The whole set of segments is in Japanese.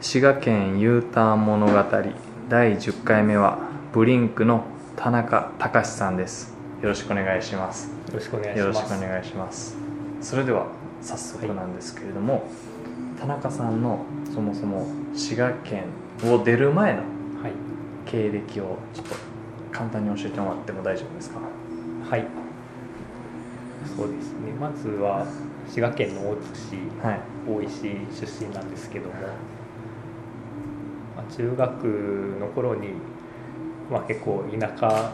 滋賀県 U ターン物語第10回目はブリンクの田中隆さんです。よろしくお願いします。よろしくお願いしよろますしくお願いします。それでは早速なんですけれども、田中さんのそもそも滋賀県を出る前のはい。経歴をちょっと簡単に教えてもらっても大丈夫ですか？はい。そうですね。まずは滋賀県の大津市はい。大石出身なんですけども、まあ、中学の頃に、まあ、結構田舎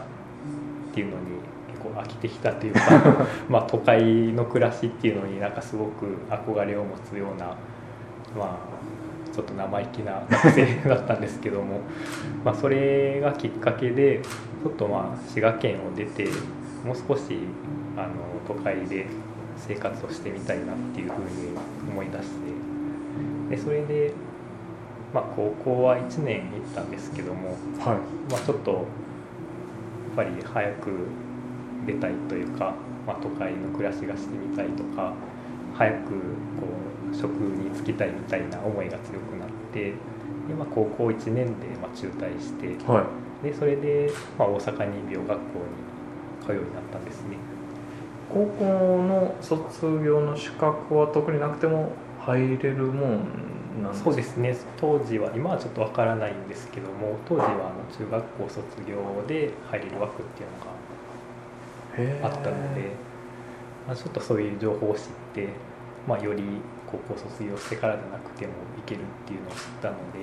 っていうのに結構飽きてきたというか まあ都会の暮らしっていうのになんかすごく憧れを持つようなまあちょっと生意気な学生だったんですけども まあそれがきっかけでちょっとまあ滋賀県を出てもう少しあの都会で生活をしてみたいなっていうふうに思い出してでそれで、まあ、高校は1年行ったんですけども、はいまあ、ちょっとやっぱり早く出たいというか、まあ、都会の暮らしがしてみたいとか早くこう職に就きたいみたいな思いが強くなってで、まあ、高校1年でまあ中退してはいでそれで、まあ、大阪に美容学校に通うようになったんですね。高校の卒業の資格は特になくても入れるもんなん。ですかそうですね。当時は今はちょっとわからないんですけども当時はあの中学校卒業で入れる枠っていうのがあったので、まあ、ちょっとそういう情報を知って、まあ、より高校卒業してからじゃなくてもいけるっていうのを知ったので、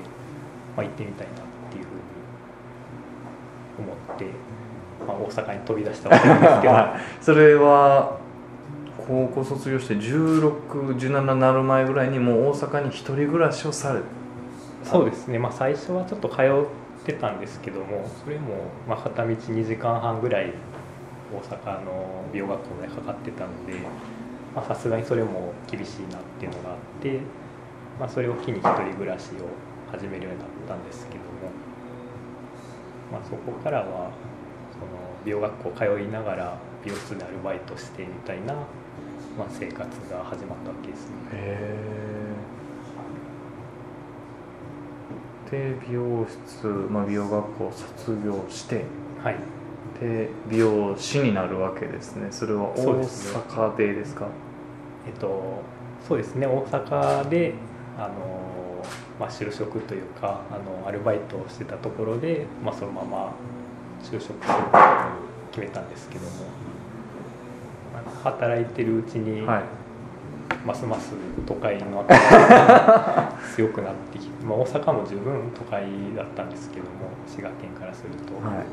まあ、行ってみたいなっていうふうに思って、まあ、大阪に飛び出したわけなんですけど。は いそれは高校卒業して1617なる前ぐらいにもう大阪に一人暮らしをされそうですね、まあ、最初はちょっと通ってたんですけどもそれもまあ片道2時間半ぐらい大阪の美容学校でかかってたのでさすがにそれも厳しいなっていうのがあって、まあ、それを機に一人暮らしを始めるようになったんですけども、まあ、そこからはその美容学校通いながら美容室でアルバイトしてみたいな、まあ、生活が始まったわけですね。へえで美容室、まあ、美容学校を卒業してはい。で美容師になるわけですね。それは大阪でですか？えっと、そうですね。大阪であの、まあ、就職というかあのアルバイトをしてたところで、まあ、そのまま就職することに決めたんですけども、まあ働いてるうちに、はい。ますます都会の憧れが強くなってきて、まあ、大阪も十分都会だったんですけども滋賀県からすると、はい。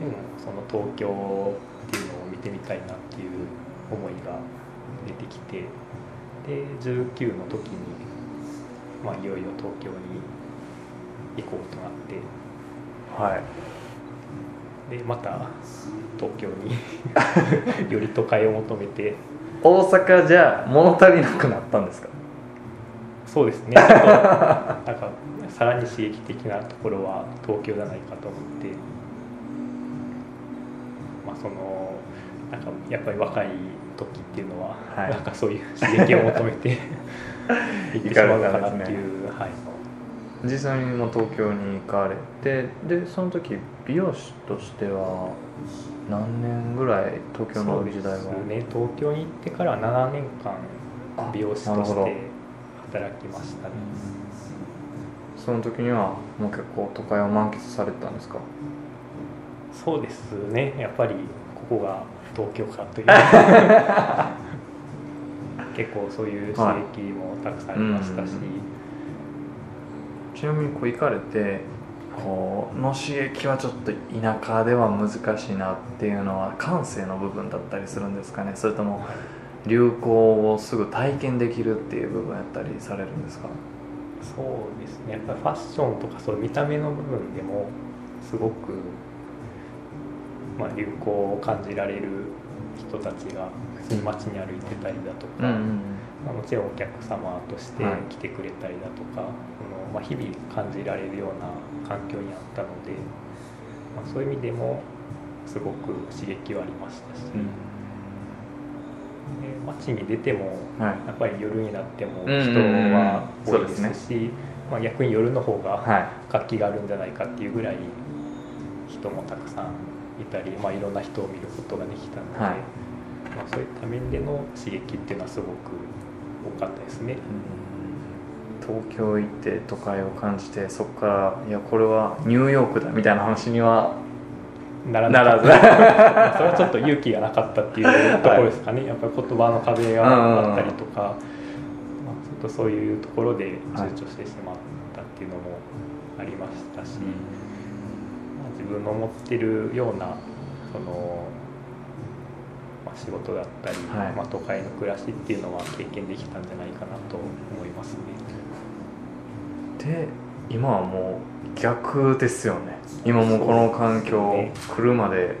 でもその東京っていうのを見てみたいなっていう思いが出てきてで19の時に、まあ、いよいよ東京に行こうとなって。はいでまた東京に より都会を求めて。大阪じゃ物足りなくなったんですか？そうですね。ちょっと なんかさらに刺激的なところは東京じゃないかと思って。まあそのなんかやっぱり若い時っていうのは、はい。なんかそういう刺激を求めて 行ってしまうのかなっていう、はい、実際にもう東京に行かれてでその時美容師としては何年ぐらい東京の時代は？そうですね。東京に行ってから7年間あ美容師として働きましたね。その時にはもう結構都会を満喫されてたんですか？そうですね。やっぱりここが東京かという。結構そういう刺激もたくさんありましたし、はいちなみにこう行かれてこうの刺激はちょっと田舎では難しいなっていうのは感性の部分だったりするんですかね。それとも流行をすぐ体験できるっていう部分やったりされるんですか？そうですね。やっぱりファッションとかそう見た目の部分でもすごく、まあ、流行を感じられる人たちが普通に街に歩いてたりだとか、まあ、もちろんお客様としてはい来てくれたりだとか、そのまあ、日々感じられるような環境にあったので、まあ、そういう意味でもすごく刺激はありましたし、街に出てもはい。やっぱり夜になってもうんうんうん。人は多いですし、まあ、逆に夜の方がはい。活気があるんじゃないかっていうぐらい人もたくさんいたり、まあ、いろんな人を見ることができたので、はい。まあ、そういった面での刺激っていうのはすごく多かったですね。東京行って都会を感じてそこからいやこれはニューヨークだみたいな話にはならならず。ま あそれはちょっと勇気がなかったっていうところですかね、やっぱり言葉の壁があったりとか、まあ、ちょっとそういうところで躊躇してしまったっていうのもありましたし、まあ、自分の思ってるようなその、まあ、仕事だったり、はい。まあ、都会の暮らしっていうのは経験できたんじゃないかなと思いますね。で今はもう逆ですよね。今もうこの環境来るまで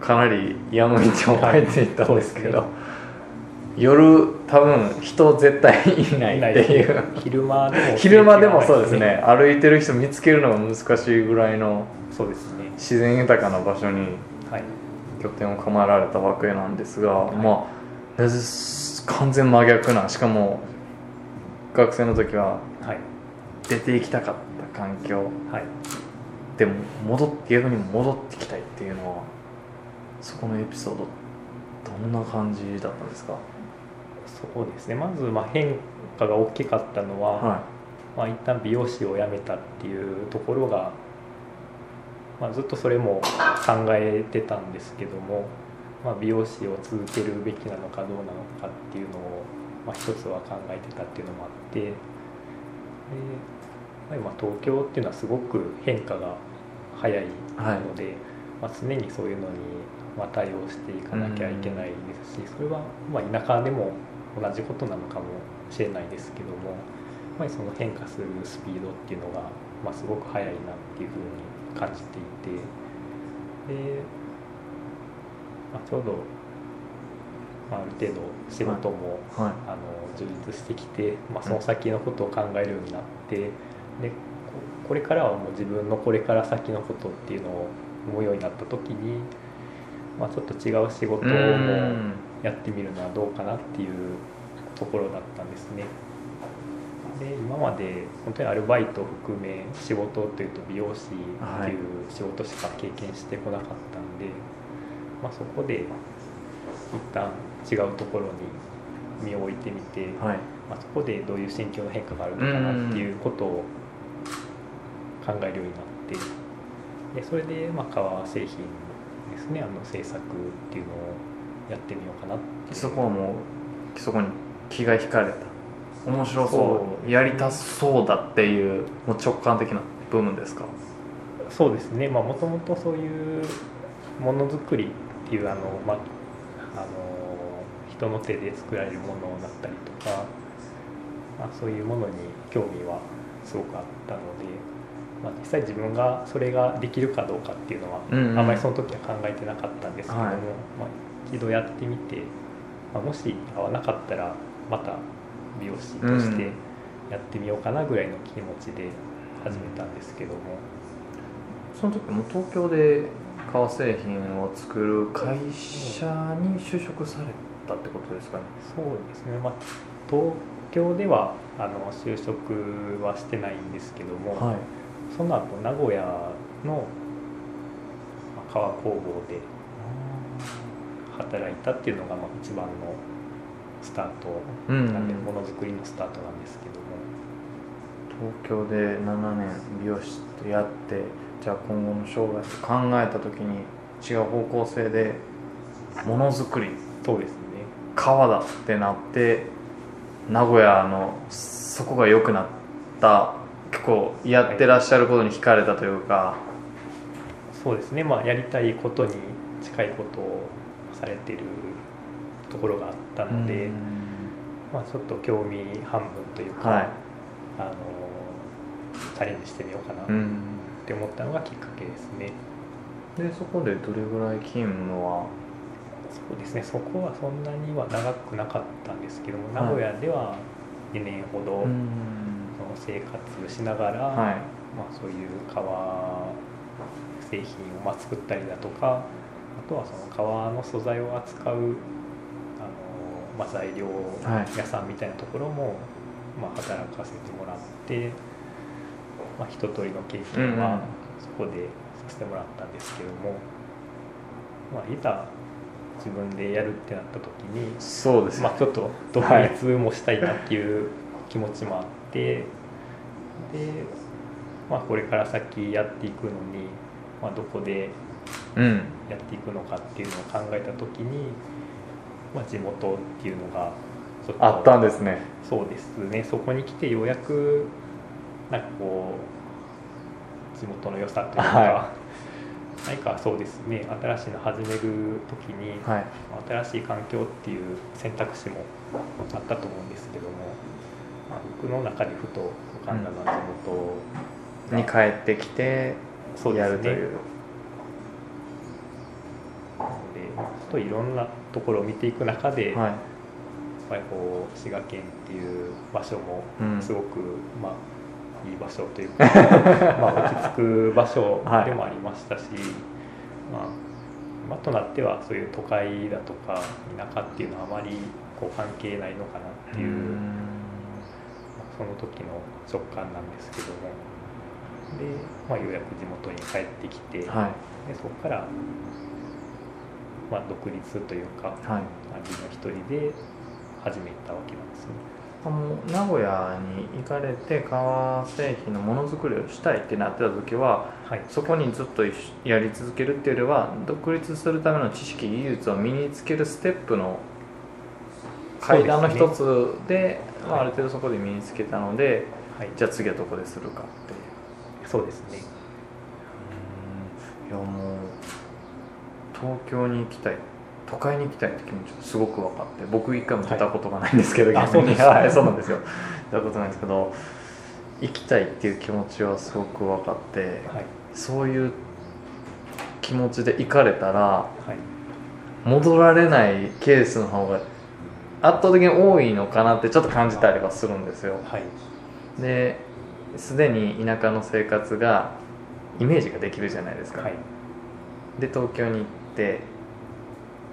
かなり山道を入っていったんですけど、はい夜多分人絶対いないっていう。昼間でも昼間でもそうですね。歩いてる人見つけるのが難しいぐらいのそうですね。自然豊かな場所にはい。拠点を構えられたわけなんですが、い。まあ完全真逆なしかも学生の時ははい出ていきたかった環境。はい。でも戻って逆に戻ってきたいっていうのはそこのエピソードどんな感じだったんですか？そうですね。まずまあ変化が大きかったのは、はまあ、一旦美容師を辞めたっていうところが、まあ、ずっとそれも考えてたんですけども、まあ、美容師を続けるべきなのかどうなのかっていうのを、まあ、一つは考えてたっていうのもあってで、まあ、今東京っていうのはすごく変化が早いので、まあ、常にそういうのにまあ対応していかなきゃいけないですしそれはまあ田舎でも同じことなのかもしれないですけどもやっぱりその変化するスピードっていうのが、まあ、すごく速いなっていうふうに感じていてで、まあ、ちょうど、まあ、ある程度仕事も、いはいあの充実してきて、まあ、その先のことを考えるようになってでここれからはもう自分のこれから先のことっていうのを思うようになった時に、まあ、ちょっと違う仕事うもん。やってみるのはどうかなっていうところだったんですね。で今まで本当にアルバイトを含め仕事というと美容師っていう仕事しか経験してこなかったんで、まあ、そこで一旦違うところに身を置いてみて、はい。まあ、そこでどういう心境の変化があるのかなっていうことを考えるようになってでそれでまあ革製品ですねあの制作っていうのをやってみようかなってそこはもうそこに気が引かれた。面白そそううやりたそうだっていうもう直感的な部分ですか？そうですね。もともとそういうものづくりっていうあの、まあ、あの人の手で作られるものだったりとか、まあ、そういうものに興味はすごくあったので、まあ、実際自分がそれができるかどうかっていうのは、うんうん。あんまりその時は考えてなかったんですけども、はい。まあ、一度やってみて、まあ、もし合わなかったらまた美容師としてやってみようかなぐらいの気持ちで始めたんですけども。その時も東京で革製品を作る会社に就職されたってことですかね。そうですね、まあ、東京ではあの就職はしてないんですけども、はい。その後名古屋のまあ革工房で働いたっていうのがまあ一番のスタートうんなんで、ものづくりのスタートなんですけども、東京で7年美容師とやってじゃあ今後の生涯と考えた時に違う方向性でものづくりそうですね革だってなって名古屋のそこが良くなった結構やってらっしゃることに惹かれたというか、そうですね、まあ、やりたいことに近いことをされてるところがあったので、うん。まあ、ちょっと興味半分というか、はい。あのチャレンジしてみようかなっうんて思ったのがきっかけですね。でそこでどれぐらい勤務は？そうですね。そこはそんなには長くなかったんですけども、はい。名古屋では2年ほど、うん。その生活しながら、はい。まあ、そういう革製品をまあ作ったりだとかあとはその革の素材を扱うあのまあ、材料屋さんみたいなところも、まあ、働かせてもらって、まあ、一通りの経験はそこでさせてもらったんですけども、まあ、いざ自分でやるってなった時に、そうですよまあ、ちょっと独立もしたいなっていう気持ちもあって、で、まあ、これから先やっていくのに、まあ、どこでうん。やっていくのかっていうのを考えた時に、まあ、地元っていうのがあったんですね。そうですね。そこに来てようやくなんかこう地元の良さというか、は何かそうですね新しいの始める時に、はい。新しい環境っていう選択肢もあったと思うんですけども、まあ、僕の中でふと浮かんだのは地元がに帰ってきてやるという。といろんなところを見ていく中で、はい。やっぱりこう滋賀県っていう場所もうん。すごく、まあいい場所というか まあ落ち着く場所でもありましたし、まあ今となってはそういう都会だとか田舎っていうのはあまりこう関係ないのかなっていう、うん。その時の直感なんですけども。で、まあ、ようやく地元に帰ってきて、はい。でそこから、まあ、独立というかはい。自分一人で始めたわけなんですね。あの名古屋に行かれて革製品のものづくりをしたいってなってた時ははい、そこにずっとやり続けるっていうよりは独立するための知識技術を身につけるステップの階段の一つでまあ、あはい。る程度そこで身につけたので、はい、じゃあ次はどこでするかっていう。そうですね。いやもう東京に行きたい都会に行きたいって気持ちがすごく分かって僕一回も出たことがないんですけど、はい。逆に。はいそうなんですよ。出たことないんですけど行きたいっていう気持ちはすごく分かってはい、そういう気持ちで行かれたらはい、戻られないケースの方が圧倒的に多いのかなってちょっと感じたりはするんですよ。はい、ですでに田舎の生活がイメージができるじゃないですか、はい、で東京に行って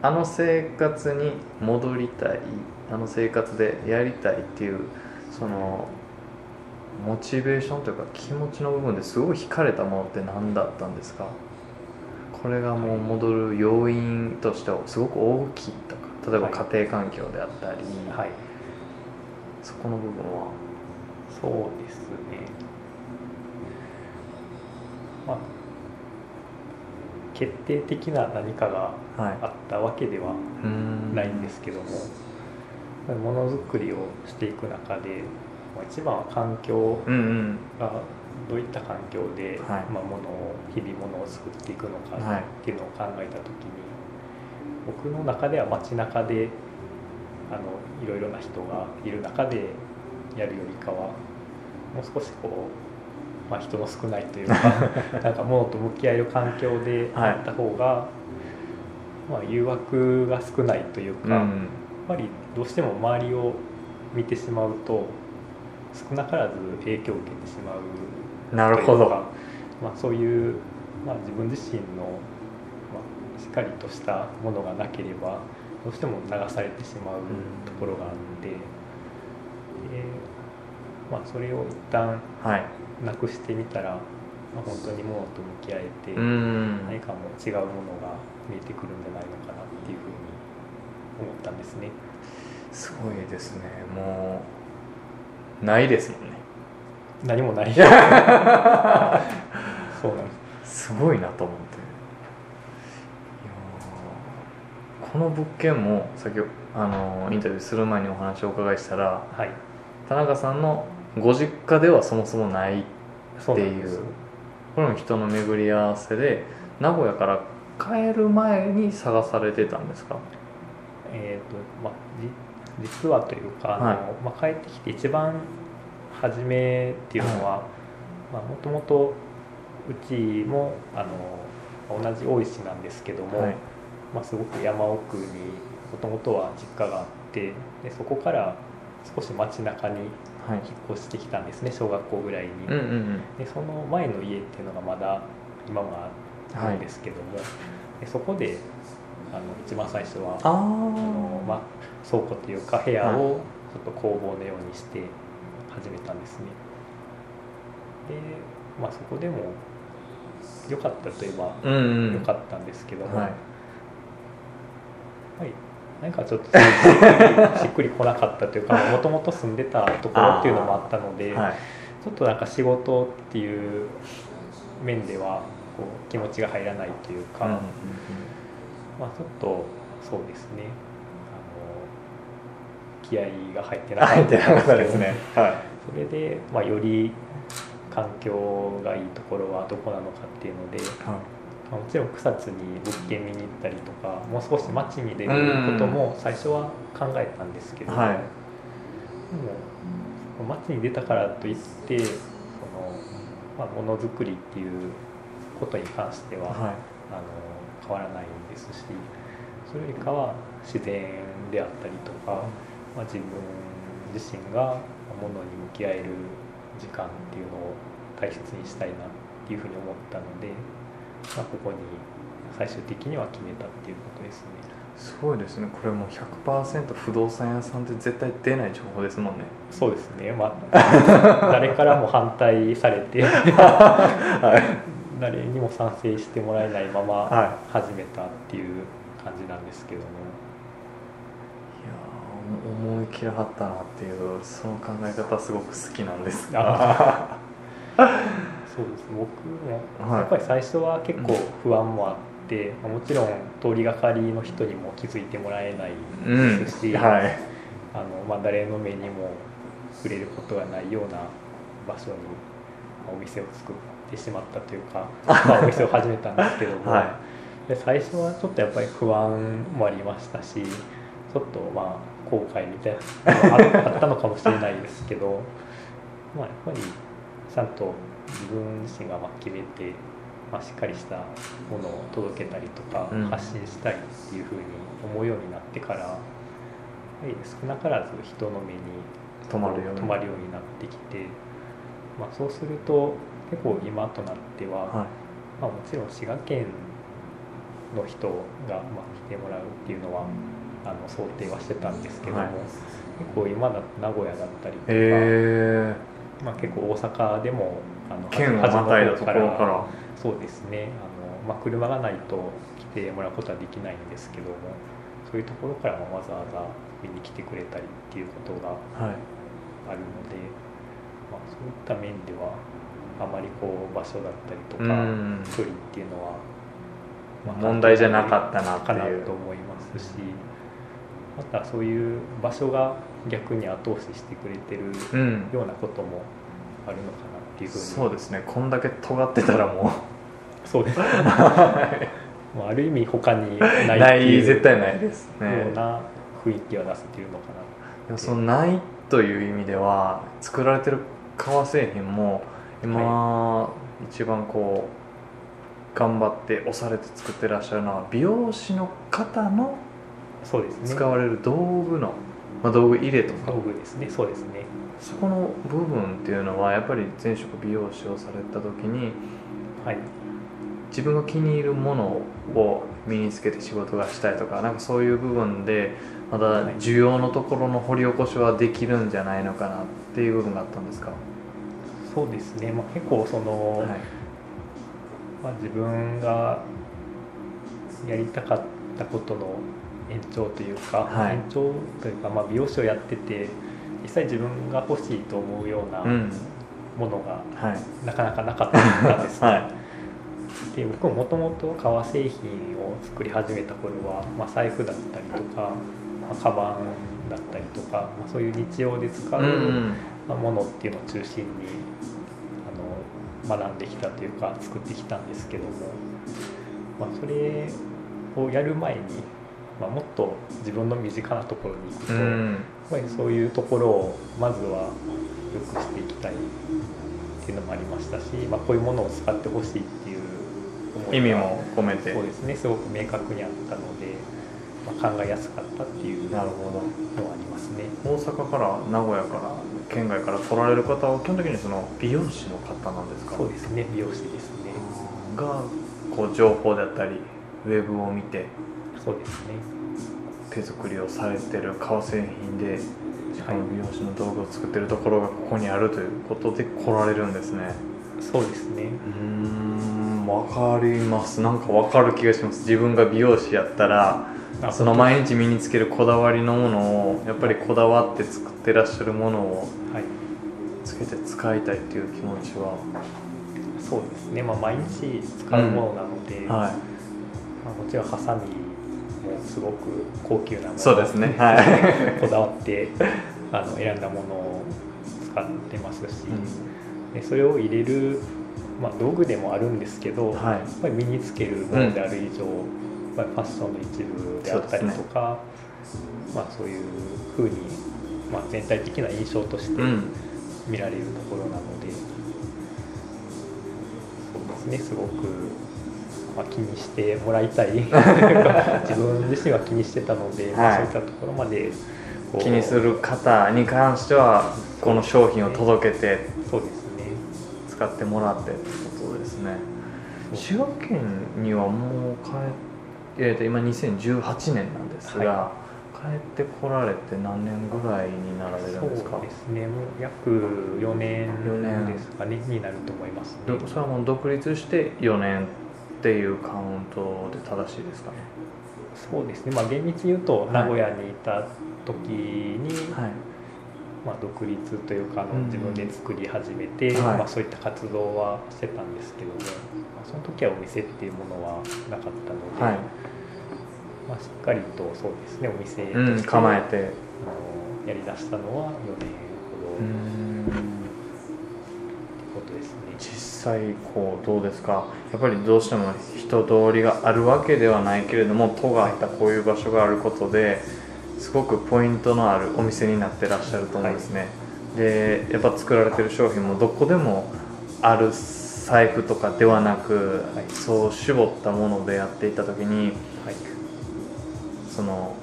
あの生活に戻りたいあの生活でやりたいっていうそのモチベーションというか気持ちの部分ですごい惹かれたものって何だったんですか？これがもう戻る要因としてはすごく大きいとか例えばはい。家庭環境であったり、はい、そこの部分は。そうですね。まあ、決定的な何かがはい。あったわけではないんですけども、ものづくりをしていく中で、まあ一番は環境がどういった環境で、はい。まあ、を日々ものを作っていくのかはいっていうのを考えた時に、僕の中では街中であのいろいろな人がいる中でやるよりかはもう少しこう、まあ、人の少ないというか なんか物と向き合える環境ではい。あった方が、まあ、誘惑が少ないというか、やっうんぱりどうしても周りを見てしまうと少なからず影響を受けてしまうなるほど。まあ、そういう、まあ、自分自身の、まあ、しっかりとしたものがなければどうしても流されてしまうところがあって、でまあ、それを一旦はいなくしてみたら、まあ、本当にものと向き合えて、うん。何かも違うものが見えてくるんじゃないのかなっていうふうに思ったんですね。すごいですね。もうないですもんね。何もない。そうなんです。すごいなと思って。この物件も先あのインタビューする前にお話をお伺いしたらはい。田中さんのご実家ではそもそもないっていう。これも人の巡り合わせで名古屋から帰る前に探されてたんですか？えーとまあ、じ実はというかあの、はいまあ、帰ってきて一番初めっていうのはもともとうちもあの同じ大石なんですけども、はい。まあ、すごく山奥にもともとは実家があってでそこから少し街中にはい引っ越してきたんですね小学校ぐらいに。うんうんうん。でその前の家っていうのがまだ今もあるんですけども、でそこであの一番最初はああの、まあ、倉庫というか部屋をちょっと工房のようにして始めたんですね。で、まあ、そこでも良かったといえばうんうん。良かったんですけども、はい。はい、なんかちょっとしっくりしっくりこなかったというか もともと住んでたところっていうのもあったので、はい。ちょっとなんか仕事っていう面ではこう気持ちが入らないというか、うんうんまあ、ちょっとそうですね。あの気合が入ってなか入ったですね。はい。それで、まあ、より環境がいいところはどこなのかっていうので、はまあもちろん草津に物件見に行ったりとかもう少し街に出ることも最初は考えたんですけど、いはい。でも街に出たからといってその、まあ、ものづくりっていうことに関しては、はい。あの変わらないんですしそれよりかは自然であったりとか、まあ、自分自身がものに向き合える時間っていうのを大切にしたいなっていうふうに思ったので、まあ、ここに最終的には決めたっていうことですね。すごいですね。これもう100%不動産屋さんって絶対出ない情報ですもんね。そうですね、まあ、誰からも反対されて 誰にも賛成してもらえないままは始めたっていう感じなんですけども、いやー思い切りはったなっていうその考え方すごく好きなんです。あ そうです僕もはい。やっぱり最初は結構不安もあって、もちろん通りがかりの人にも気づいてもらえないうんですし、はい。あのまあ、誰の目にも触れることがないような場所にまあお店を作ってしまったというか、まあ、お店を始めたんですけども、はで最初はちょっとやっぱり不安もありましたしちょっとまあ後悔みたいなのがああったのかもしれないですけど、まあ、やっぱりちゃんと自分自身がまあ決めて、まあ、しっかりしたものを届けたりとかうん。発信したいっていうふうに思うようになってから、やはり少なからず人の目に止まるようになってきて、まあ、そうすると結構今となっては、はい。まあ、もちろん滋賀県の人がまあ来てもらうっていうのはあの想定はしてたんですけども、はい。結構今だと名古屋だったりとか、えまあ、結構大阪でもあのー、県をまたいだところから。そうですね。あの、まあ、車がないと来てもらうことはできないんですけどもそういうところからもわざわざ見に来てくれたりっていうことがはい。あるので、まあ、そういった面ではあまりこう場所だったりとかうん。距離っていうのは、まあ問題じゃなかったなってかないうと思いますしまたそういう場所が逆に後押ししてくれてるうん。ようなこともあるのかなっていうふうに。そうですね。こんだけ尖ってたらもそうです。ねうまあある意味他にないないいう絶対ないですよねうな雰囲気を出せてるのかでもそのないという意味では作られてる革製品も今、一番こう頑張って押されて作ってらっしゃるのは美容師の方のなそうですね。使われる道具の、まあ、道具入れとか。道具ですね。そうですね。そこの部分っていうのはやっぱり前職美容師をされた時にはい。自分が気に入るものを身につけて仕事がしたいとかなんかそういう部分でまだ需要のところの掘り起こしはできるんじゃないのかなっていう部分があったんですか、そうですね、まあ、結構その、はい。まあ、自分がやりたかったことの延長というか、はい。延長というか、まあ、美容師をやってて実際自分が欲しいと思うようなうん。ものがはい。なかなかなかったんですね。はい。で僕ももともと革製品を作り始めた頃は、まあ、財布だったりとか、まあ、カバンだったりとか、まあ、そういう日常で使う、ものっていうのを中心にあの学んできたというか作ってきたんですけども、まあ、それをやる前に、まあ、もっと自分の身近なところに行くと、やっうんぱりそういうところをまずは良くしていきたいっていうのもありましたし、まあ、こういうものを使ってほしいっていう思いが意味も込めて。そうですね。すごく明確にあったので、まあ、考えやすかったっていうのはなるほど。ありますね。大阪から名古屋から県外から来られる方は基本的にその美容師の方なんですか？そうですね。美容師ですね。がこう情報だったりウェブを見てそうですね。手作りをされてる革製品でしかも美容師の道具を作ってるところがここにあるということで来られるんですね。そうですね。うーんわかります。なんかわかる気がします。自分が美容師やったらあその毎日身につけるこだわりのものをやっぱりこだわって作ってらっしゃるものをはい。つけて使いたいっていう気持ちは。そうですね。まあ毎日使うものなので、はい。まあ、もちろんハサミもすごく高級なものそうですね。はい。こだわって あの選んだものを使ってますし、でそれを入れる、まあ、道具でもあるんですけど、はい。やっぱり身につけるものである以上、やっぱりファッションの一部であったりとかまあ、そういうふうに、まあ、全体的な印象としてうん。見られるところなので、そうですねすごく、まあ、気にしてもらいたい。自分自身は気にしてたので、まあ、はい。そういったところまで気にする方に関してはこの商品を届けてそうですね。使ってもらってってことですね。滋賀県にはもう帰って、えーと今2018年なんですが、は帰ってこられて何年ぐらいになられるんですか？そうですね。もう約4年四年。ですかねになると思いますね。どそれはもう独立して4年っていうカウントで正しいですかね。そうですね。まあ厳密に言うとい。名古屋にいた時に、はい。まあ、独立というかあのうん自分で作り始めて、はい。まあ、そういった活動はしてたんですけども、まあ、その時はお店っていうものはなかったので、はい。まあ、しっかりとそうですねお店とうんして、構えて。あのやりだしたのは4年ほど。うってんことですね。実際こうどうですか？やっぱりどうしても人通りがあるわけではないけれども都があったこういう場所があることですごくポイントのあるお店になってらっしゃると思うんですね、でやっぱ作られてる商品もどこでもある財布とかではなく、はいそう絞ったものでやっていった時にはいその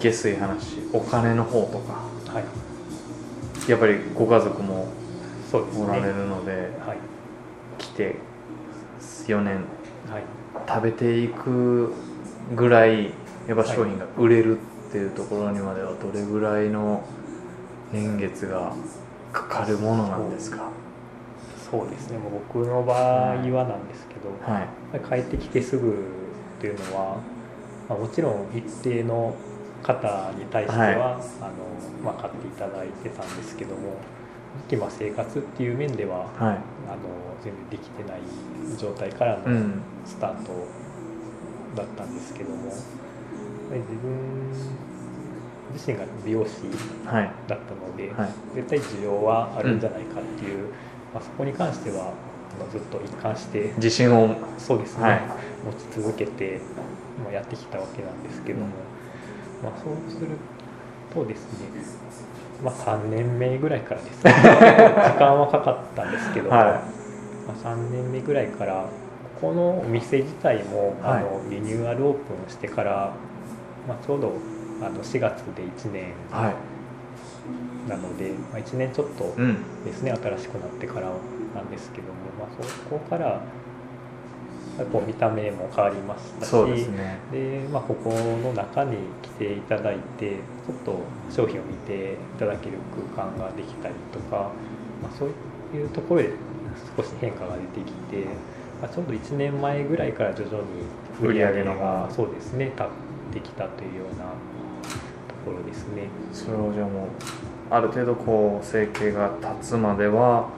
下水話お金の方とかはい、やっぱりご家族も。おられるので、はい来て4年。はい。食べていくぐらいやっぱ商品が売れるっていうところにまではどれぐらいの年月がかかるものなんですか？そうですね。僕の場合はなんですけど、はい。帰ってきてすぐっていうのは、まあ、もちろん一定の方に対しては、はい。あのまあ、買っていただいてたんですけども今生活っていう面でははい。あの全然できてない状態からのうん。スタートだったんですけども、やっぱり自分自身が美容師はいだったので、はい。絶対需要はあるんじゃないかっていう、まあ、そこに関してはあのずっと一貫して自信をそうですね、はい。持ち続けて、まあ、やってきたわけなんですけども、うんまあ、そうするとですね、まあ、3年目ぐらいからです。ね 時間はかかったんですけども、はまあ、3年目ぐらいからここのお店自体も、はい。あのリニューアルオープンしてから、まあ、ちょうどあの4月で1年いはい。なので、まあ、1年ちょっとうん。ですね新しくなってからなんですけども、まあ、そこからこう見た目も変わりましたしねでまあ、ここの中に来ていただいてちょっと商品を見ていただける空間ができたりとか、まあ、そういうところで少し変化が出てきて、まあ、ちょうど1年前ぐらいから徐々に売り上げがそうですね立ってきたというようなところですね。それをじゃあもうある程度こう生計が立つまでは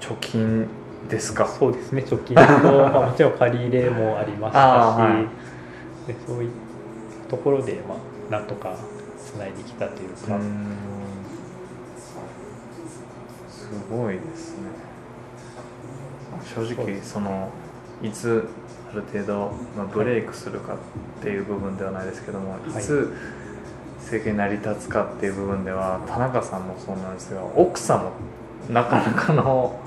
貯金ですか？そうですね。貯金と、まあ、もちろん借り入れもありましたし、はい。でそういうところで、まあ、なんとかつないできたというか、すごいですね。正直そのいつある程度、まあ、ブレイクするかっていう部分ではないですけども、い、はいつ政権成り立つかっていう部分では田中さんもそうなんですが奥さんもなかなかの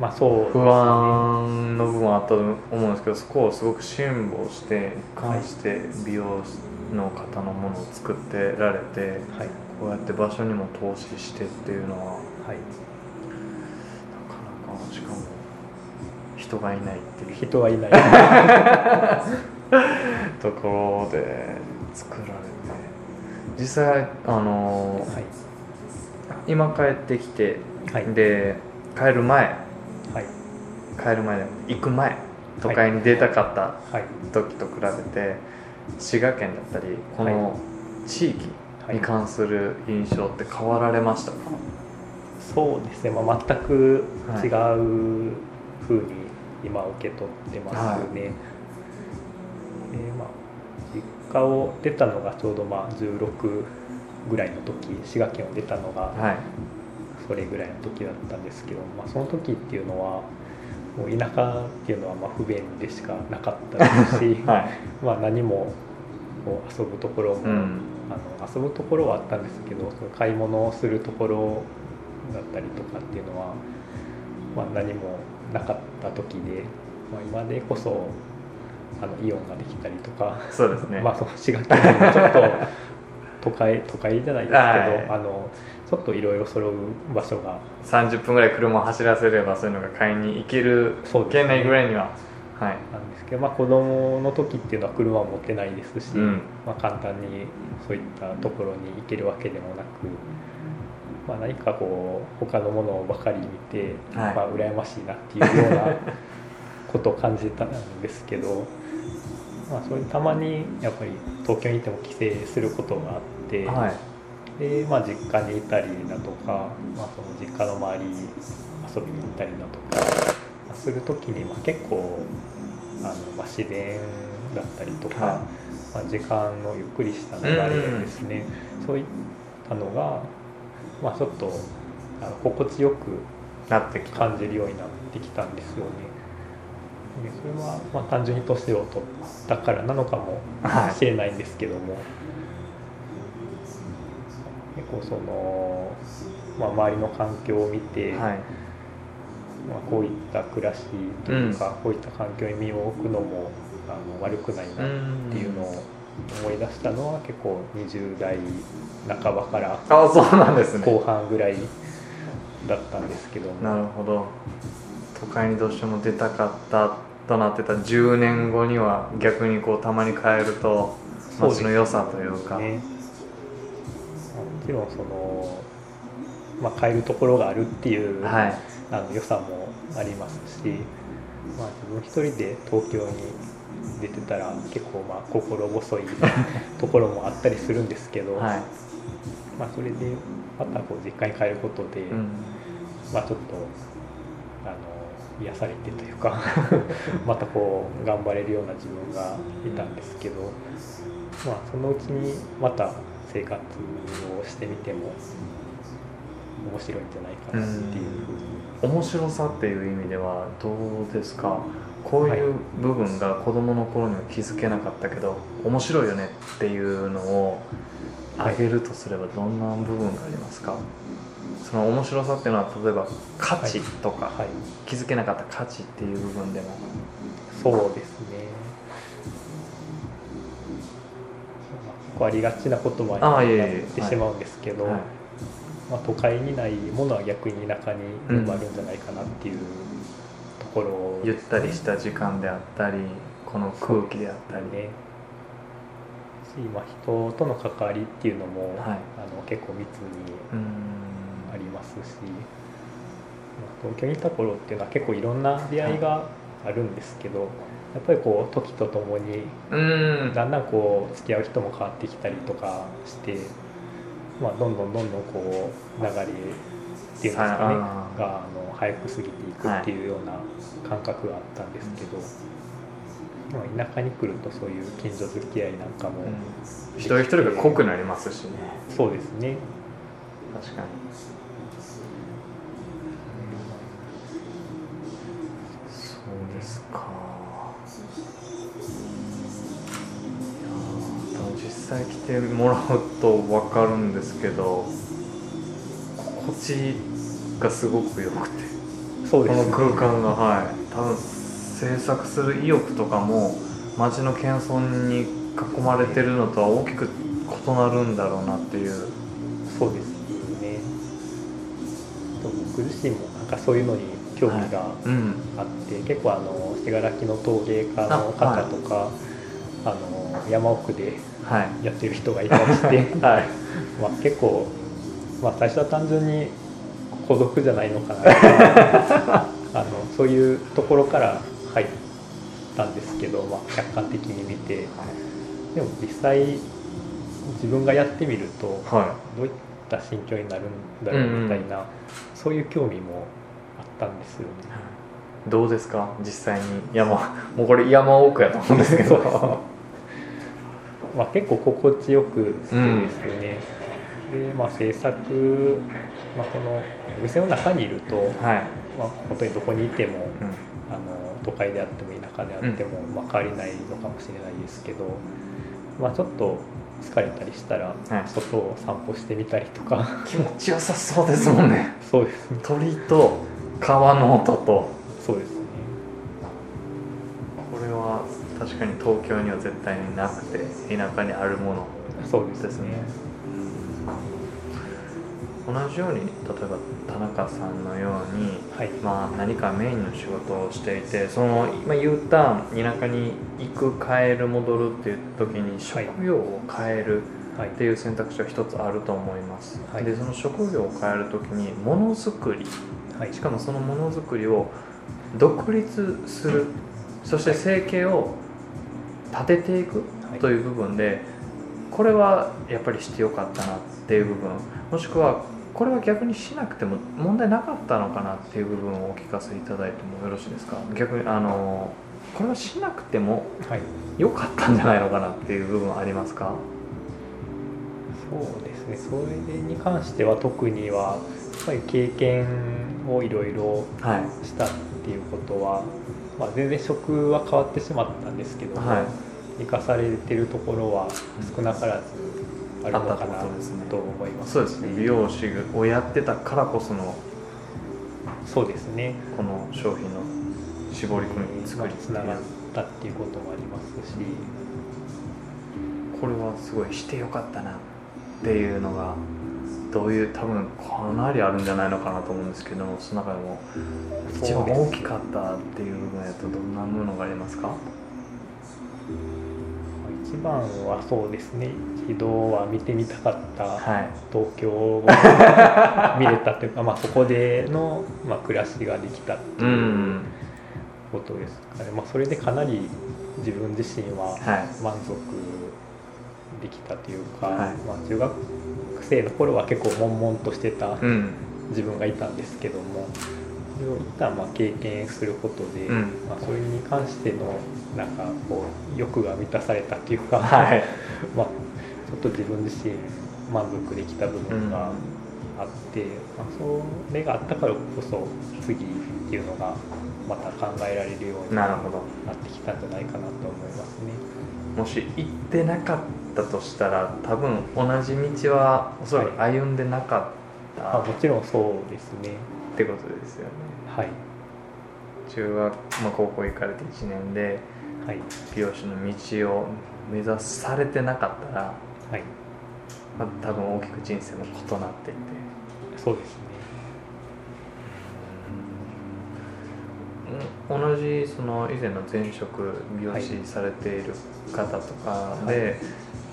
まあそうね。不安の部分はあったと思うんですけどそこをすごく辛抱して一貫して美容の方のものを作ってられてはい。こうやって場所にも投資してっていうのははい。なかなかしかも人がいないっていう。人はいない。ところで作られて。実際あのはい。今帰ってきて、はい。で帰る前はい帰る前で行く前都会に出たかったはい。時と比べて、滋賀県だったりこの地域に関する印象って変わられましたか、そうですね、まあ、全く違うふうに今受け取ってますね、でまあ、実家を出たのがちょうどまあ16ぐらいの時滋賀県を出たのがはい。それぐらいの時だったんですけど、まあ、その時っていうのはもう田舎っていうのはまあ不便でしかなかったですし、はい。まあ何もこう遊ぶところも、うん。あの遊ぶところはあったんですけどその買い物をするところだったりとかっていうのは、まあ、何もなかった時で、まあ、今でこそあのイオンができたりとか、そうですね、まあ、その滋賀県もちょっと都会都会じゃないですけど、はい。あのちょっといろいろ揃う場所が。30分ぐらい車を走らせればそういうのが買いに行ける県内ぐらいにははい。なんですけど、まあ、子供の時っていうのは車を持ってないですし、うん。まあ、簡単にそういったところに行けるわけでもなく、まあ、何かこう他のものばかり見て、はい。まあ、羨ましいなっていうようなことを感じてたんですけど、まあ、それたまにやっぱり東京にいても帰省することがあって、はいで、まあ、実家にいたりだとか、まあ、その実家の周りに遊びに行ったりだとか、まあする時に、まあ、結構あの、まあ、自然だったりとか、はいまあ、時間のゆっくりした流れですね、そういったのが、まあ、ちょっとあの心地よくなって感じるようになってきたんですよね。でそれは、まあ、単純に年を取ったからなのかもはい。しれないんですけども、結構その、まあ、周りの環境を見て、はい。まあ、こういった暮らしというか、こういった環境に身を置くのもあの悪くないなっていうのを思い出したのは結構20代半ばからあそうなんですね。後半ぐらいだったんですけども、なるほど。都会にどうしても出たかったとなってた10年後には逆にこうたまに帰るとそうです街の良さというか。ね、もちろんその、まあ、変えるところがあるっていう、はい。あの良さもありますし、まあ、自分一人で東京に出てたら結構まあ心細いところもあったりするんですけど、はい。まあ、それでまたこう実家に帰ることで、うん。まあ、ちょっとあの癒されてというか またこう頑張れるような自分がいたんですけど、まあ、そのうちにまた生活をしてみても面白いんじゃないかなっていう。ふうに、面白さっていう意味ではどうですか？こういう部分が子供の頃には気づけなかったけど面白いよねっていうのをあげるとすればどんな部分がありますか？その面白さっていうのは例えば価値とか、はい、気づけなかった価値っていう部分でも。そうですね。構ありがちな言葉にああいえいえ。なってしまうんですけど、はい。まあ、都会にないものは逆に田舎に全部あるんじゃないかなっていうところゆったりした時間であったりこの空気であったり。ねし、まあ、人との関わりっていうのも、はい。あの結構密にありますし、まあ東京にいた頃っていうのは結構いろんな出会いがあるんですけど、やっぱりこう時とともにうーん。だんだんこう付き合う人も変わってきたりとかして、まあ、どんどんどんどんこう流れっていうんですかねがあの早く過ぎていくっていうような感覚があったんですけど、まあ、田舎に来るとそういう近所付き合いなんかも、うん。一人一人が濃くなりますしね。そうですね。確かに。そうですか際来てもらうと分かるんですけど心地がすごく良くてそうですこの空間がはい。多分制作する意欲とかも街の謙遜に囲まれてるのとは大きく異なるんだろうなっていう。そうですね。と僕自身もなんかそういうのに興味がうんあって、結構あの信楽の陶芸家の方とかあの山奥ではい。やってる人がいたりして はい。まあ結構、まあ、最初は単純に孤独じゃないのかな あのそういうところから入ったんですけど、まあ、客観的に見て。でも実際自分がやってみるとはどういった心境になるんだろうみたいな、そういう興味もあったんですよね。い。どうですか？実際に山もうこれ山奥やと思うんですけどまあ、結構心地よくしてですね、で、まあ、制作、まあ、このお店の中にいると、はい、まあ、本当にどこにいてもうん。あの都会であっても田舎であっても、まあ、変わりないのかもしれないですけど、まあ、ちょっと疲れたりしたらはい。外を散歩してみたりとか。気持ちよさそうですもんね。そうですね。鳥と川の音と。そうです確かに東京には絶対になくて田舎にあるもの。そうですですね同じように例えば田中さんのように、はい。まあ、何かメインの仕事をしていてその、まあ、U ターン田舎に行く帰る戻るっていう時に職業を変えるはい。っていう選択肢は一つあると思います、はい。でその職業を変える時にものづくりはい。しかもそのものづくりを独立する。そして生計を立てていくはい。という部分でこれはやっぱりしてよかったなっていう部分。もしくはこれは逆にしなくても問題なかったのかなっていう部分をお聞かせいただいてもよろしいですか？逆にあのこれはしなくてもはい。良かったんじゃないのかなっていう部分はありますか？そうですね。それに関しては特にはやっぱり経験をいろいろはい。したっていうことは、まあ、全然職は変わってしまったんですけども、はい。生かされてるところは少なからずあるのかなってこと思います。そうですね。美容師をやってたからこそのそうですね。この商品の絞り込み作りつながったっていうこともありますし。これはすごいしてよかったなっていうのがどういう多分かなりあるんじゃないのかなと思うんですけどその中でも一番大きかったっていう部分やとどんなものがありますか？一番はそうですね。一度は見てみたかったはい。東京を見れたというか、まあ、そこでの、まあ、暮らしができたってういうん。ことですかね、まあ、それでかなり自分自身ははい。満足できたというか、はい。まあ、中学生の頃は結構悶々としてたうん。自分がいたんですけどもそれを一旦まあ経験することで、うん。まあ、それに関してのなんかこう欲が満たされたっていうか、はい。まあ、ちょっと自分自身満足できた部分があって、まあ、それがあったからこそ次っていうのがまた考えられるようになってきたんじゃないかなと思いますね。もし行ってなかったとしたら多分同じ道はおそらく歩んでなかったあもちろんそうですね。ってことですよね。はい、中学、まあ、高校行かれて1年ではい、美容師の道を目指されてなかったら、はい、まあ、多分大きく人生も異なっていて。そうですね。うん。同じその以前の前職美容師されている方とかで、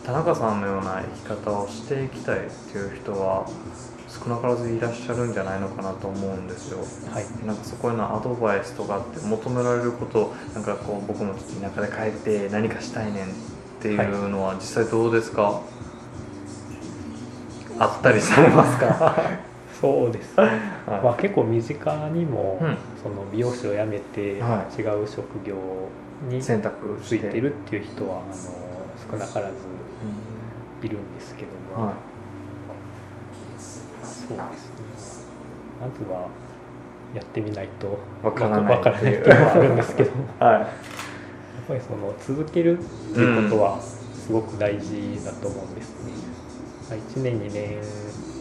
田中さんのような生き方をしていきたいっていう人は少なからずいらっしゃるんじゃないのかなと思うんですよ。はい、なんかそこへのアドバイスとかって求められることなんかこう僕もちょっと田舎で帰って何かしたいねんっていうのは実際どうですか、あったりされますか？そうですね。まあ、結構身近にも、うん。その美容師を辞めて違はう職業に選択ついてるっていう人はあの少なからずいるんですけども、はそうですね。まずはやってみないと。わからないわからないっていうのはあるんですけど。もい、はやっぱりその続けるっていうことはすごく大事だと思うんですね。1年2年。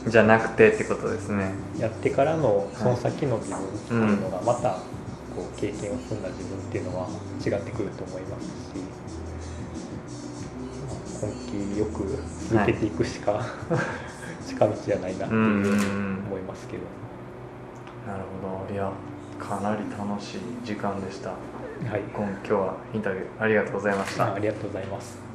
い、じゃなくてってことですね。やってからのその先の自分っていうのがまたこう経験を積んだ自分っていうのは違ってくると思いますし、まあ根気よく続けていくしか、近道じゃないなっていう思いますけど、なるほど。いやかなり楽しい時間でした。はい。今今日はインタビューありがとうございました。あありがとうございます